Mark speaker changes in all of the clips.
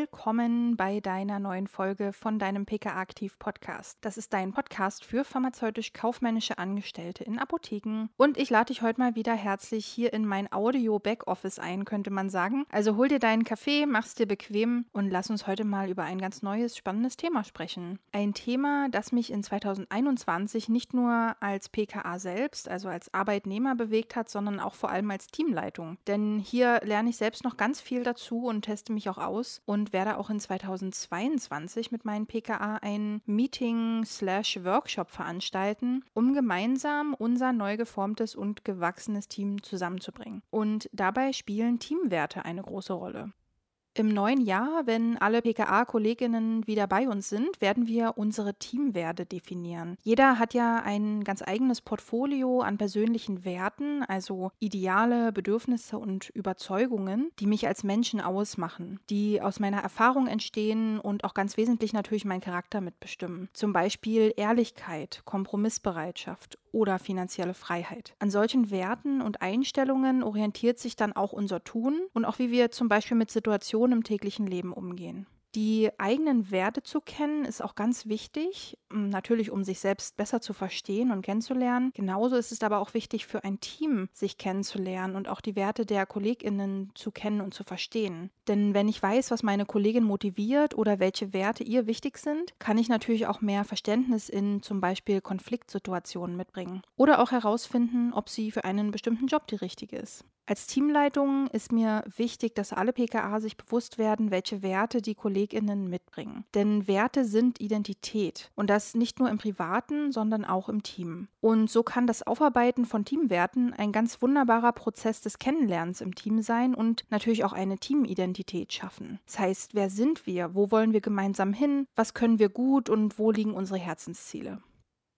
Speaker 1: Willkommen bei deiner neuen Folge von deinem PK Aktiv Podcast. Das ist dein Podcast für pharmazeutisch-kaufmännische Angestellte in Apotheken. Und ich lade dich heute mal wieder herzlich hier in mein Audio-Backoffice ein, könnte man sagen. Also hol dir deinen Kaffee, mach's dir bequem und lass uns heute mal über ein ganz neues, spannendes Thema sprechen. Ein Thema, das mich in 2021 nicht nur als PKA selbst, also als Arbeitnehmer bewegt hat, sondern auch vor allem als Teamleitung. Denn hier lerne ich selbst noch ganz viel dazu und teste mich auch aus und werde auch in 2022 mit meinen PKA ein Meeting slash Workshop veranstalten, um gemeinsam unser neu geformtes und gewachsenes Team zusammenzubringen. Und dabei spielen Teamwerte eine große Rolle. Im neuen Jahr, wenn alle PKA-Kolleginnen wieder bei uns sind, werden wir unsere Teamwerte definieren. Jeder hat ja ein ganz eigenes Portfolio an persönlichen Werten, also Ideale, Bedürfnisse und Überzeugungen, die mich als Menschen ausmachen, die aus meiner Erfahrung entstehen und auch ganz wesentlich natürlich meinen Charakter mitbestimmen. Zum Beispiel Ehrlichkeit, Kompromissbereitschaft oder finanzielle Freiheit. An solchen Werten und Einstellungen orientiert sich dann auch unser Tun und auch wie wir zum Beispiel mit Situationen im täglichen Leben umgehen. Die eigenen Werte zu kennen ist auch ganz wichtig, natürlich um sich selbst besser zu verstehen und kennenzulernen. Genauso ist es aber auch wichtig für ein Team, sich kennenzulernen und auch die Werte der Kolleginnen zu kennen und zu verstehen. Denn wenn ich weiß, was meine Kollegin motiviert oder welche Werte ihr wichtig sind, kann ich natürlich auch mehr Verständnis in zum Beispiel Konfliktsituationen mitbringen oder auch herausfinden, ob sie für einen bestimmten Job die richtige ist. Als Teamleitung ist mir wichtig, dass alle PKA sich bewusst werden, welche Werte die Kolleginnen mitbringen. Denn Werte sind Identität und das nicht nur im privaten, sondern auch im Team. Und so kann das Aufarbeiten von Teamwerten ein ganz wunderbarer Prozess des Kennenlernens im Team sein und natürlich auch eine Teamidentität schaffen. Das heißt, wer sind wir? Wo wollen wir gemeinsam hin? Was können wir gut und wo liegen unsere Herzensziele?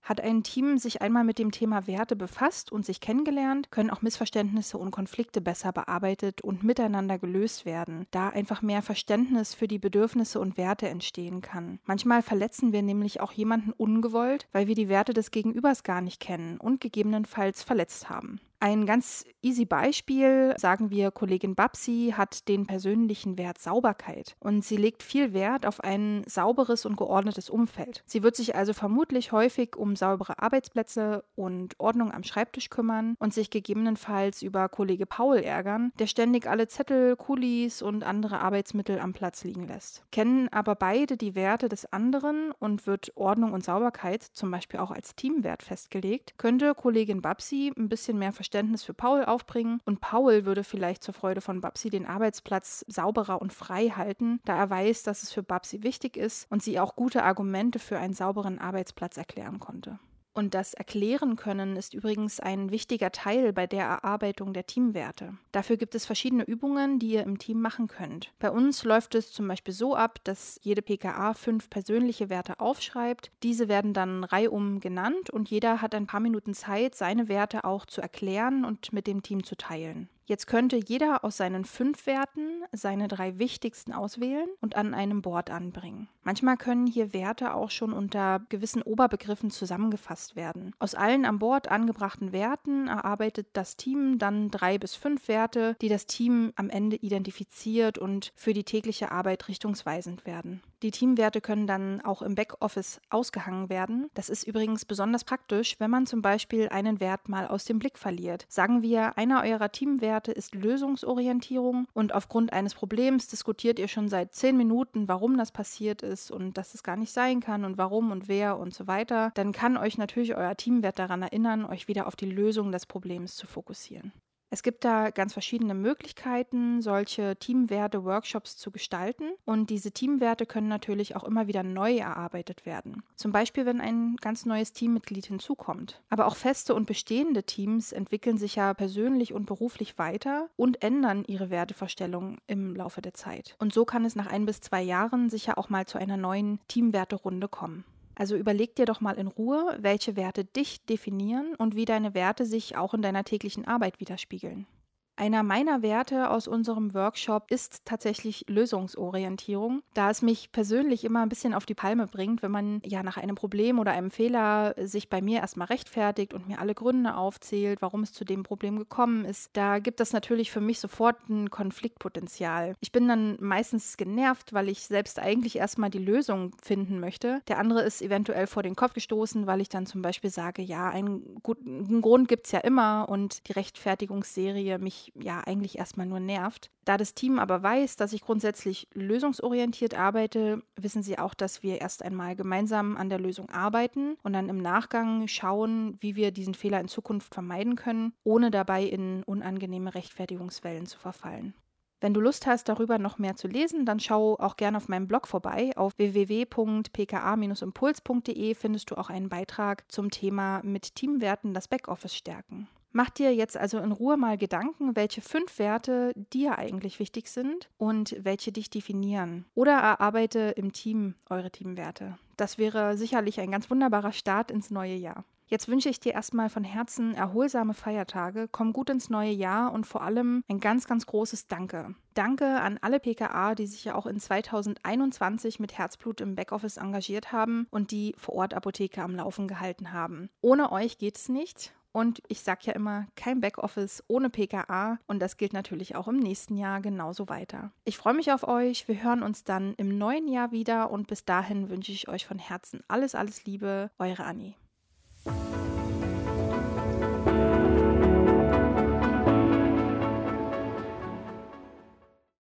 Speaker 1: Hat ein Team sich einmal mit dem Thema Werte befasst und sich kennengelernt, können auch Missverständnisse und Konflikte besser bearbeitet und miteinander gelöst werden, da einfach mehr Verständnis für die Bedürfnisse und Werte entstehen kann. Manchmal verletzen wir nämlich auch jemanden ungewollt, weil wir die Werte des Gegenübers gar nicht kennen und gegebenenfalls verletzt haben. Ein ganz easy Beispiel, sagen wir, Kollegin Babsi hat den persönlichen Wert Sauberkeit und sie legt viel Wert auf ein sauberes und geordnetes Umfeld. Sie wird sich also vermutlich häufig um saubere Arbeitsplätze und Ordnung am Schreibtisch kümmern und sich gegebenenfalls über Kollege Paul ärgern, der ständig alle Zettel, Kulis und andere Arbeitsmittel am Platz liegen lässt. Kennen aber beide die Werte des anderen und wird Ordnung und Sauberkeit zum Beispiel auch als Teamwert festgelegt, könnte Kollegin Babsi ein bisschen mehr Verständnis Verständnis für Paul aufbringen und Paul würde vielleicht zur Freude von Babsi den Arbeitsplatz sauberer und frei halten, da er weiß, dass es für Babsi wichtig ist und sie auch gute Argumente für einen sauberen Arbeitsplatz erklären konnte. Und das Erklären können ist übrigens ein wichtiger Teil bei der Erarbeitung der Teamwerte. Dafür gibt es verschiedene Übungen, die ihr im Team machen könnt. Bei uns läuft es zum Beispiel so ab, dass jede PKA fünf persönliche Werte aufschreibt. Diese werden dann reihum genannt und jeder hat ein paar Minuten Zeit, seine Werte auch zu erklären und mit dem Team zu teilen. Jetzt könnte jeder aus seinen fünf Werten seine drei wichtigsten auswählen und an einem Board anbringen. Manchmal können hier Werte auch schon unter gewissen Oberbegriffen zusammengefasst werden. Aus allen am Board angebrachten Werten erarbeitet das Team dann drei bis fünf Werte, die das Team am Ende identifiziert und für die tägliche Arbeit richtungsweisend werden. Die Teamwerte können dann auch im Backoffice ausgehangen werden. Das ist übrigens besonders praktisch, wenn man zum Beispiel einen Wert mal aus dem Blick verliert. Sagen wir, einer eurer Teamwerte ist Lösungsorientierung und aufgrund eines Problems diskutiert ihr schon seit zehn Minuten, warum das passiert ist und dass es gar nicht sein kann und warum und wer und so weiter, dann kann euch natürlich euer Teamwert daran erinnern, euch wieder auf die Lösung des Problems zu fokussieren. Es gibt da ganz verschiedene Möglichkeiten, solche Teamwerte-Workshops zu gestalten. Und diese Teamwerte können natürlich auch immer wieder neu erarbeitet werden. Zum Beispiel, wenn ein ganz neues Teammitglied hinzukommt. Aber auch feste und bestehende Teams entwickeln sich ja persönlich und beruflich weiter und ändern ihre Wertevorstellungen im Laufe der Zeit. Und so kann es nach ein bis zwei Jahren sicher auch mal zu einer neuen Teamwerterunde kommen. Also überleg dir doch mal in Ruhe, welche Werte dich definieren und wie deine Werte sich auch in deiner täglichen Arbeit widerspiegeln. Einer meiner Werte aus unserem Workshop ist tatsächlich Lösungsorientierung, da es mich persönlich immer ein bisschen auf die Palme bringt, wenn man ja nach einem Problem oder einem Fehler sich bei mir erstmal rechtfertigt und mir alle Gründe aufzählt, warum es zu dem Problem gekommen ist. Da gibt es natürlich für mich sofort ein Konfliktpotenzial. Ich bin dann meistens genervt, weil ich selbst eigentlich erstmal die Lösung finden möchte. Der andere ist eventuell vor den Kopf gestoßen, weil ich dann zum Beispiel sage, ja, einen guten Grund gibt es ja immer und die Rechtfertigungsserie ja eigentlich erstmal nur nervt. Da das Team aber weiß, dass ich grundsätzlich lösungsorientiert arbeite, wissen sie auch, dass wir erst einmal gemeinsam an der Lösung arbeiten und dann im Nachgang schauen, wie wir diesen Fehler in Zukunft vermeiden können, ohne dabei in unangenehme Rechtfertigungswellen zu verfallen. Wenn du Lust hast, darüber noch mehr zu lesen, dann schau auch gerne auf meinem Blog vorbei. Auf www.pka-impuls.de findest du auch einen Beitrag zum Thema mit Teamwerten das Backoffice stärken. Mach dir jetzt also in Ruhe mal Gedanken, welche fünf Werte dir eigentlich wichtig sind und welche dich definieren. Oder erarbeite im Team eure Teamwerte. Das wäre sicherlich ein ganz wunderbarer Start ins neue Jahr. Jetzt wünsche ich dir erstmal von Herzen erholsame Feiertage, komm gut ins neue Jahr und vor allem ein ganz, ganz großes Danke. Danke an alle PKA, die sich ja auch in 2021 mit Herzblut im Backoffice engagiert haben und die vor Ort Apotheke am Laufen gehalten haben. Ohne euch geht es nicht und ich sage ja immer, kein Backoffice ohne PKA. Und das gilt natürlich auch im nächsten Jahr genauso weiter. Ich freue mich auf euch. Wir hören uns dann im neuen Jahr wieder. Und bis dahin wünsche ich euch von Herzen alles, alles Liebe. Eure Annie.